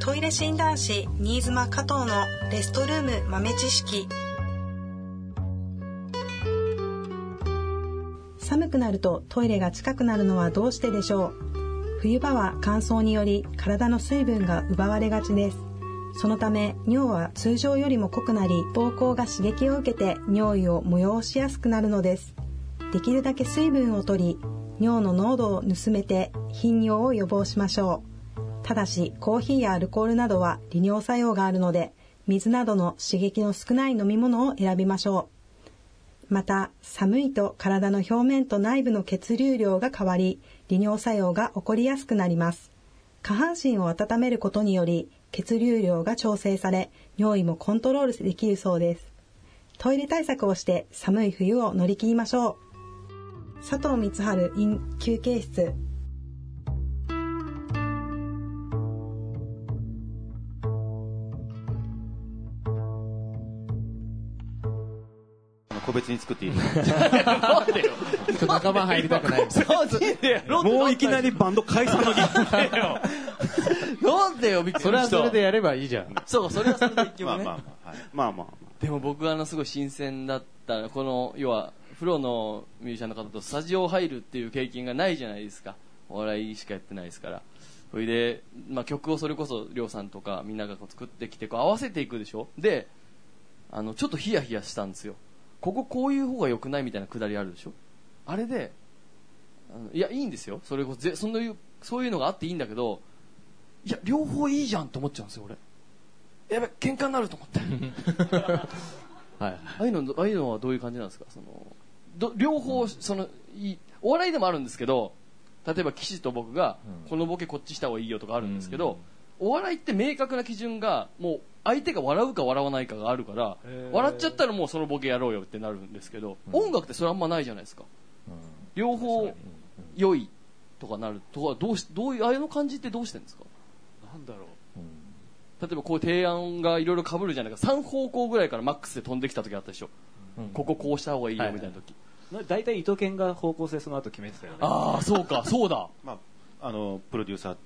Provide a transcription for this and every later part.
トイレ診断士新妻加藤のレストルーム豆知識。寒くなるとトイレが近くなるのはどうしてでしょう？冬場は乾燥により体の水分が奪われがちです。そのため尿は通常よりも濃くなり膀胱が刺激を受けて尿意を催しやすくなるのです。できるだけ水分を取り尿の濃度を盗めて頻尿を予防しましょう。ただしコーヒーやアルコールなどは利尿作用があるので水などの刺激の少ない飲み物を選びましょう。また寒いと体の表面と内部の血流量が変わり利尿作用が起こりやすくなります。下半身を温めることにより血流量が調整され尿意もコントロールできるそうです。トイレ対策をして寒い冬を乗り切りましょう。佐藤光春 in 休憩室。個別に作っていいなんでよ。仲間入りたくない。もういきなりバンド解散の日。なんでよ、びっくりした。それはそれでやればいいじゃん。そう、それはそれで一曲ね。まあまあまあ、はい。まあまあ。でも僕はあのすごい新鮮だった、この、要は、プロのミュージシャンの方とスタジオ入るっていう経験がないじゃないですか。お笑いしかやってないですから。それで、まあ曲をそれこそ、りょうさんとかみんながこう作ってきて、こう合わせていくでしょ？で、あの、ちょっとヒヤヒヤしたんですよ。こここういう方が良くないみたいなくだりあるでしょ？あれで、あのいや、いいんですよ。それこそ、ぜそんないう、そういうのがあっていいんだけど、いや、両方いいじゃんと思っちゃうんですよ、俺。やべ、喧嘩になると思って。はい。ああいうの、ああいうのはどういう感じなんですか？その、ど両方、その、いい、お笑いでもあるんですけど、例えば岸と僕が、このボケこっちした方がいいよとかあるんですけど、お笑いって明確な基準が、もう相手が笑うか笑わないかがあるから、笑っちゃったらもうそのボケやろうよってなるんですけど、音楽ってそれあんまないじゃないですか。両方良いとかなるとはどうし、どういう、ああいうの感じってどうしてるんですか？なんだろう。例えばこういう提案がいろいろ被るじゃないか。3方向ぐらいからマックスで飛んできた時あったでしょ、こここうした方がいいよみたいな時、な大体伊藤健が方向性その後決めてたよね。ああそうかそうだ。まあ、あの、プロデューサー。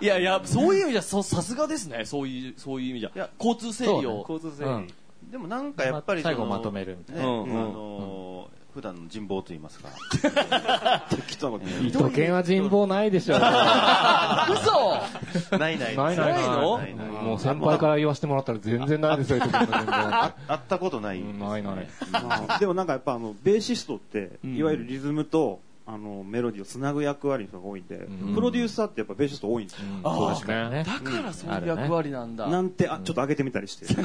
いやいやそういう意味じゃそさすがですねそういうそういう意味じゃいや交通整理を、交通整理。でもなんかやっぱり最後まとめるみたいね、な。うんうんあの普段の人望と言いますか。適当な伊藤健は人望ないでしょ。嘘ないない。ないないないのないないもう先輩から言わせてもらったら全然ないですよ。あ会ったことないないないまあでもなんかやっぱあの、ベーシストって、んいわゆるリズムと、あの、メロディーをつなぐ役割の人が多いんで、んプロデューサーってやっぱベーシスト多いんですよ。そうですね。だからそういう役割なんだ、なんて、あ、ちょっと上げてみたりして。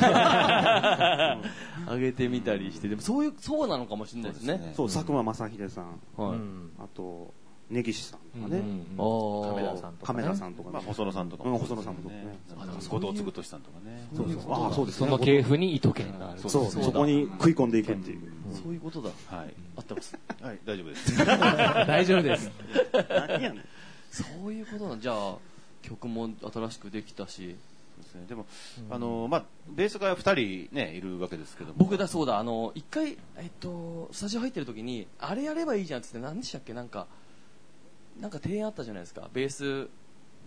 上げてみたりしてでもそういうそうなのかもしれないですねそう、佐久間正秀さん、はい、あと、根岸さんとかね、あーカメラさんとかね。カメラさんとかまあ、ね。細野さんとかうん細野さんとかね後藤嗣俊さんとかね。そうそう。ああ、そうですそね。の系譜に伊藤健がある。そう、そうだそこに食い込んでいくっていう。そういうことだ。はい。合ってます。はい、大丈夫です。大丈夫です。何やねん。そういうことなんじゃあ曲も新しくできたし。ですね。でも、あの、まあ、ベースが二人ね、いるわけですけども。僕だそうだ。あの一回えっとスタジオ入ってる時にあれやればいいじゃんっつって何でしたっけ？なんかなんか提案あったじゃないですか。ベース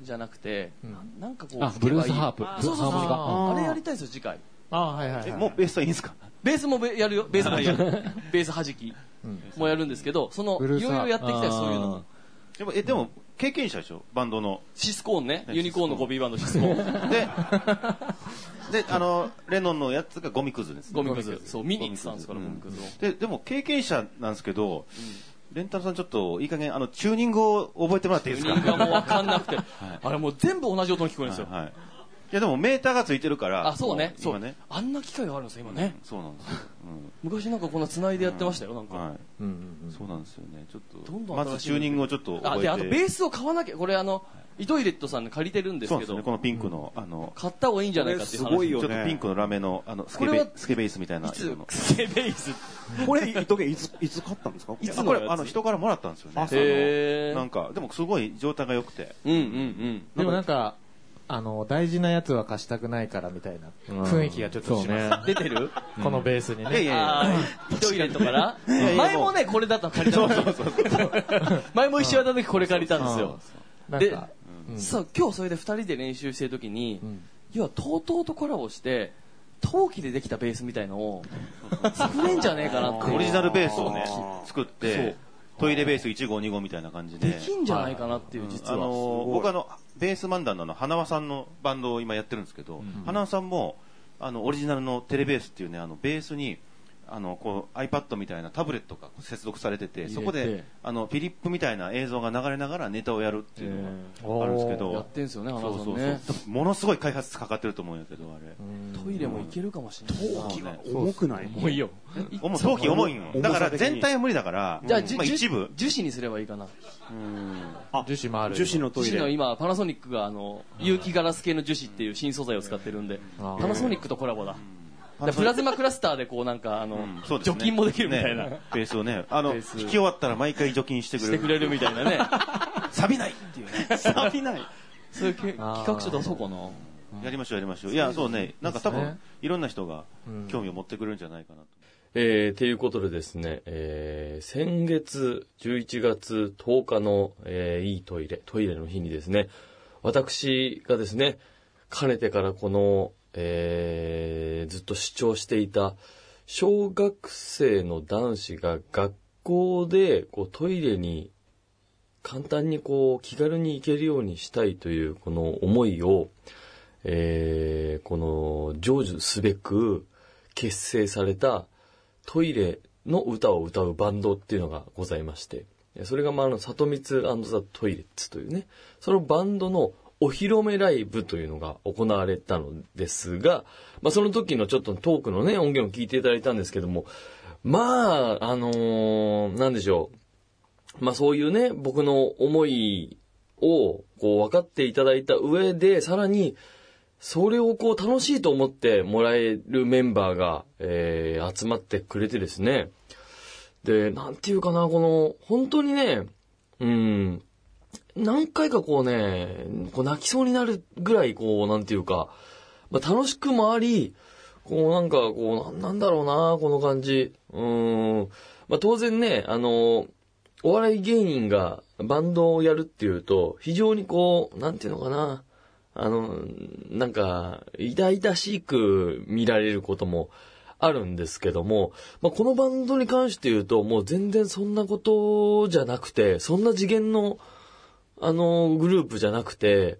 じゃなくて、うん。ななんかこうブルースハープ。そうそうそうああれやりたいですよ次回。あはいはいえ、もうベースはいいんですか？ベースもべやるよ。ベースもやる。ベースはじき。もやるんですけどそのいろいろやっていきたいそういうのも。でも、え、でも、経験者でしょ？バンドの。シスコーンね。ねユニコーンのコピーバンドシスコーン。で、で、あの、レノンのやつがゴミくずです。ゴミくず。そう見に行ってたんですからうゴミくずを。で、でも経験者なんですけど、レンタルさんちょっといい加減、あの、チューニングを覚えてもらっていいですか？チューニングがもう分かんなくて、あれもう全部同じ音に聞こえるんですよ、はいはい。いやでもメーターがついてるから。あそうねもそう今ね。あんな機械があるんですよ今ね、そうなんですよ。昔なんかこんな繋いでやってましたよなんか、うん。はい。うんうんそうなんですよね。ちょっと。どんどんまずチューニングをちょっと覚えて。あであとベースを買わなきゃこれあのイトイレットさんで借りてるんですけどそうですね。このピンクの、あの、買った方がいいんじゃないかっていう話すごいよちょっとピンクのラメの、あの、スケベ、スケベースみたいないつ色の。スケベースこれ、伊藤健いつ、いつ買ったんですか？いつあこれ、あの、人からもらったんですよね。なんか、でもすごい状態が良くて。うんうんうんでもなんか、あの、大事なやつは貸したくないからみたいな雰囲気がちょっとします。出てる？このベースにいやいね。やいや。トイレットからいや前もねこれだったの借りたんですよ前も一緒やった時これ借りたんですよ。なん。でか、さあ今日それで2人で練習してる時に、要は TOTO とコラボして陶器でできたベースみたいのを作れんじゃねえかなってオリジナルベースをね作ってトイレベース1号2号みたいな感じで。できんじゃないかなっていう実あは、の僕あのベース漫談の花輪さんのバンドを今やってるんですけど、花輪さんもあのオリジナルのテレベースっていうねあのベースにあのこう iPad みたいなタブレットが接続されててそこであのフィリップみたいな映像が流れながらネタをやるっていうのがあるんですけど、やってんすよね花そうそうそう、ものすごい開発かかってると思うんやけどあれ、トイレもいけるかもしれない。な陶器は重くない。もういい。よ。重陶器重いんよだから全体は無理だからじゃあ、一部。樹脂にすればいいかな。樹脂もある。樹脂のトイ樹脂のレ。今パナソニックがあの有機ガラス系の樹脂っていう新素材を使ってるんで。パナソニックとコラボだでプラズマクラスターでこうなんかあの、うんそうですね。除菌もできるみたいな、ねベースをねあのベース。弾き終わったら毎回除菌してくれる。してくれるみたいなね。錆びないっていうね。錆びない。そういうけ企画書出そうかな。やりましょうやりましょう。いやそうね。なんか多分ですね。いろんな人が興味を持ってくれるんじゃないかなと、えー、ということでですね、えー、先月11月10日の、えーいいトイレ、トイレの日にですね、私がですね、かねてからこの、えーずっと主張していた、小学生の男子が学校でこうトイレに簡単にこう気軽に行けるようにしたいというこの思いを、えーこの成就すべく結成されたトイレの歌を歌うバンドっていうのがございまして、それがまああの、里光ザ・トイレッツというね、そのバンドのお披露目ライブというのが行われたのですが、まあその時のちょっとトークのね、音源を聞いていただいたんですけども、まあ、あのーなんでしょう。まあそういうね、僕の思いをこう分かっていただいた上で、さらに、それをこう楽しいと思ってもらえるメンバーが、えー集まってくれてですね。で、なんていうかな、この、本当にね、うん、何回かこうね、こう泣きそうになるぐらい、こう、なんていうか、まあ、楽しくもあり、こうなんか、こう、なんだろうな、この感じ。うん。まあ、当然ね、あの、お笑い芸人がバンドをやるっていうと、非常にこう、なんていうのかな、あの、なんか、痛々しく見られることもあるんですけども、まあ、このバンドに関して言うと、もう全然そんなことじゃなくて、そんな次元の、あの、グループじゃなくて、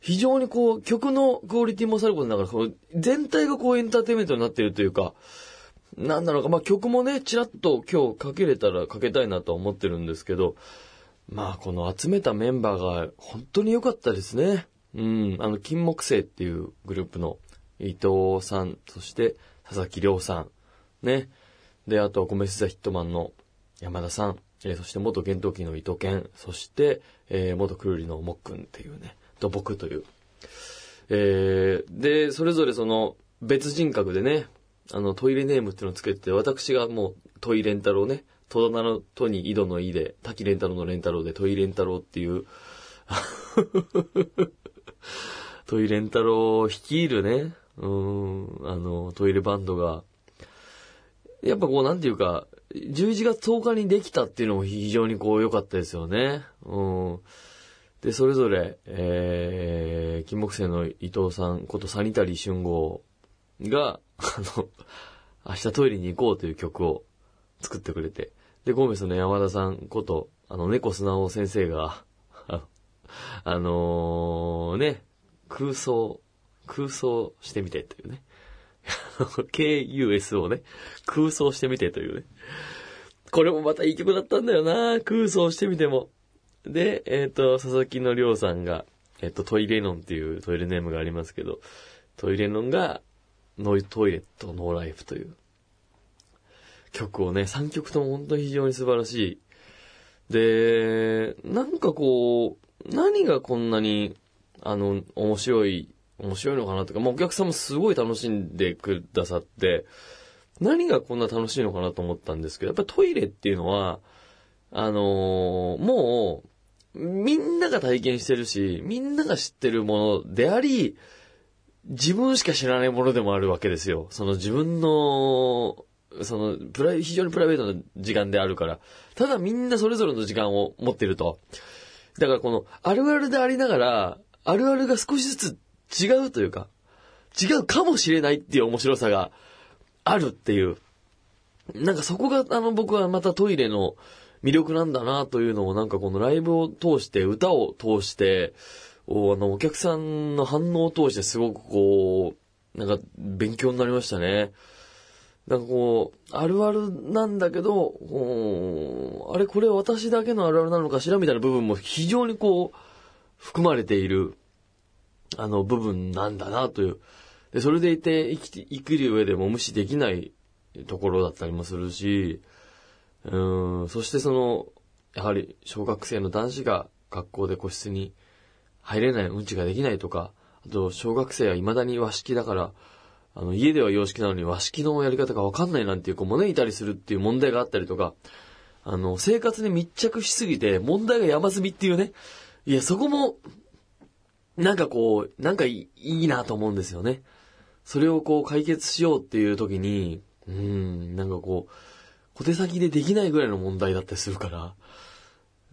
非常にこう、曲のクオリティもさることながら、全体がこうエンターテイメントになってるというか、なんだろうか、まあ、曲もね、ちらっと今日かけれたらかけたいなと思ってるんですけど、まあ、この集めたメンバーが本当に良かったですね。うん、あの、金木星っていうグループの伊藤さん、そして佐々木亮さん、ね。で、あとは米須座ヒットマンの山田さん、えーそして元厳冬期の伊藤健、そして、えー元クルリのもっくんっていうね、と僕という。えーで、それぞれその別人格でね、あのトイレネームっていうのをつけて、私がもうトイレンタロウね、戸棚の戸に井戸の井で、滝レンタロウのレンタロウでトイレンタロウっていう、トイレンタロウを率いるね、うん、あの、トイレバンドが、やっぱこうなんていうか、11月10日にできたっていうのも非常にこう良かったですよね。うん。で、それぞれ、えー、金木犀の伊藤さんことサニタリー春号が、あの、明日トイレに行こうという曲を作ってくれて、で、ゴーメスの山田さんこと、あの、猫砂尾先生が、あのーね、空想、空想してみてというね。KUS をね、空想してみてというね。これもまたいい曲だったんだよな空想してみても。で、えっ、と、佐々木のりょうさんが、えっ、と、トイレノンっていうトイレネームがありますけど、トイレノンが、ノイトイレットノーライフという曲をね、3曲とも本当に非常に素晴らしい。で、なんかこう、何がこんなに、あの、面白い、面白いのかなとか、まあお客さんもすごい楽しんでくださって、何がこんな楽しいのかなと思ったんですけど、やっぱトイレっていうのは、あのーもう、みんなが体験してるし、みんなが知ってるものであり、自分しか知らないものでもあるわけですよ。その自分の、その、プライ、非常にプライベートな時間であるから。ただみんなそれぞれの時間を持ってるとだからこの、あるあるでありながら、あるあるが少しずつ違うというか、違うかもしれないっていう面白さがあるっていう。なんかそこが、あの、僕はまたトイレの魅力なんだなというのを、なんかこのライブを通して、歌を通して、おあの、お客さんの反応を通してすごくこう、なんか勉強になりましたね。なんかこう、あるあるなんだけど、あれこれ私だけのあるあるなのかしらみたいな部分も非常にこう、含まれている、あの部分なんだなという。で、それでいて生きて、生きる上でも無視できないところだったりもするし、うん、そしてその、やはり小学生の男子が学校で個室に入れない、うんちができないとか、あと小学生は未だに和式だから、あの、家では洋式なのに和式のやり方がわかんないなんていう子もね、いたりするっていう問題があったりとか、あの、生活に密着しすぎて問題が山積みっていうね、いや、そこも、なんかこう、なんかいいなと思うんですよね。それをこう解決しようっていう時に、うん、なんかこう、小手先でできないぐらいの問題だったりするから、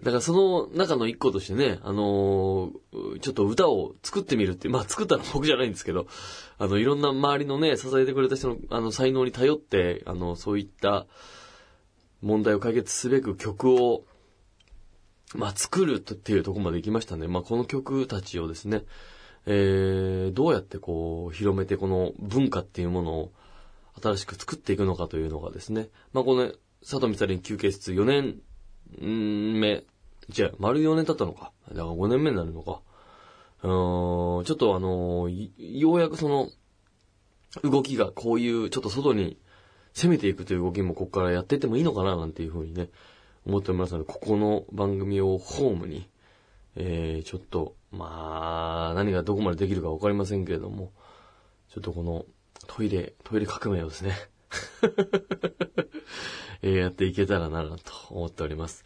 だからその中の一個としてね、あのー、ちょっと歌を作ってみるって、まあ作ったの僕じゃないんですけど、あの、いろんな周りのね、支えてくれた人の、あの、才能に頼って、あの、そういった問題を解決すべく曲を、まあ作るっていうとこまで行きましたね。まあこの曲たちをですね、えー、どうやってこう、広めてこの文化っていうものを新しく作っていくのかというのがですね、まあこの、佐藤光休憩室4年目、じゃあ、丸4年経ったのか。だから5年目になるのか。うーん、ちょっとあのようやくその、動きがこういう、ちょっと外に攻めていくという動きもここからやっていってもいいのかな、なんていうふうにね、思っておりますので、ここの番組をホームに、えー、ちょっと、まあ、何がどこまでできるかわかりませんけれども、ちょっとこの、トイレ、トイレ革命をですね えー、やっていけたらなと思っております。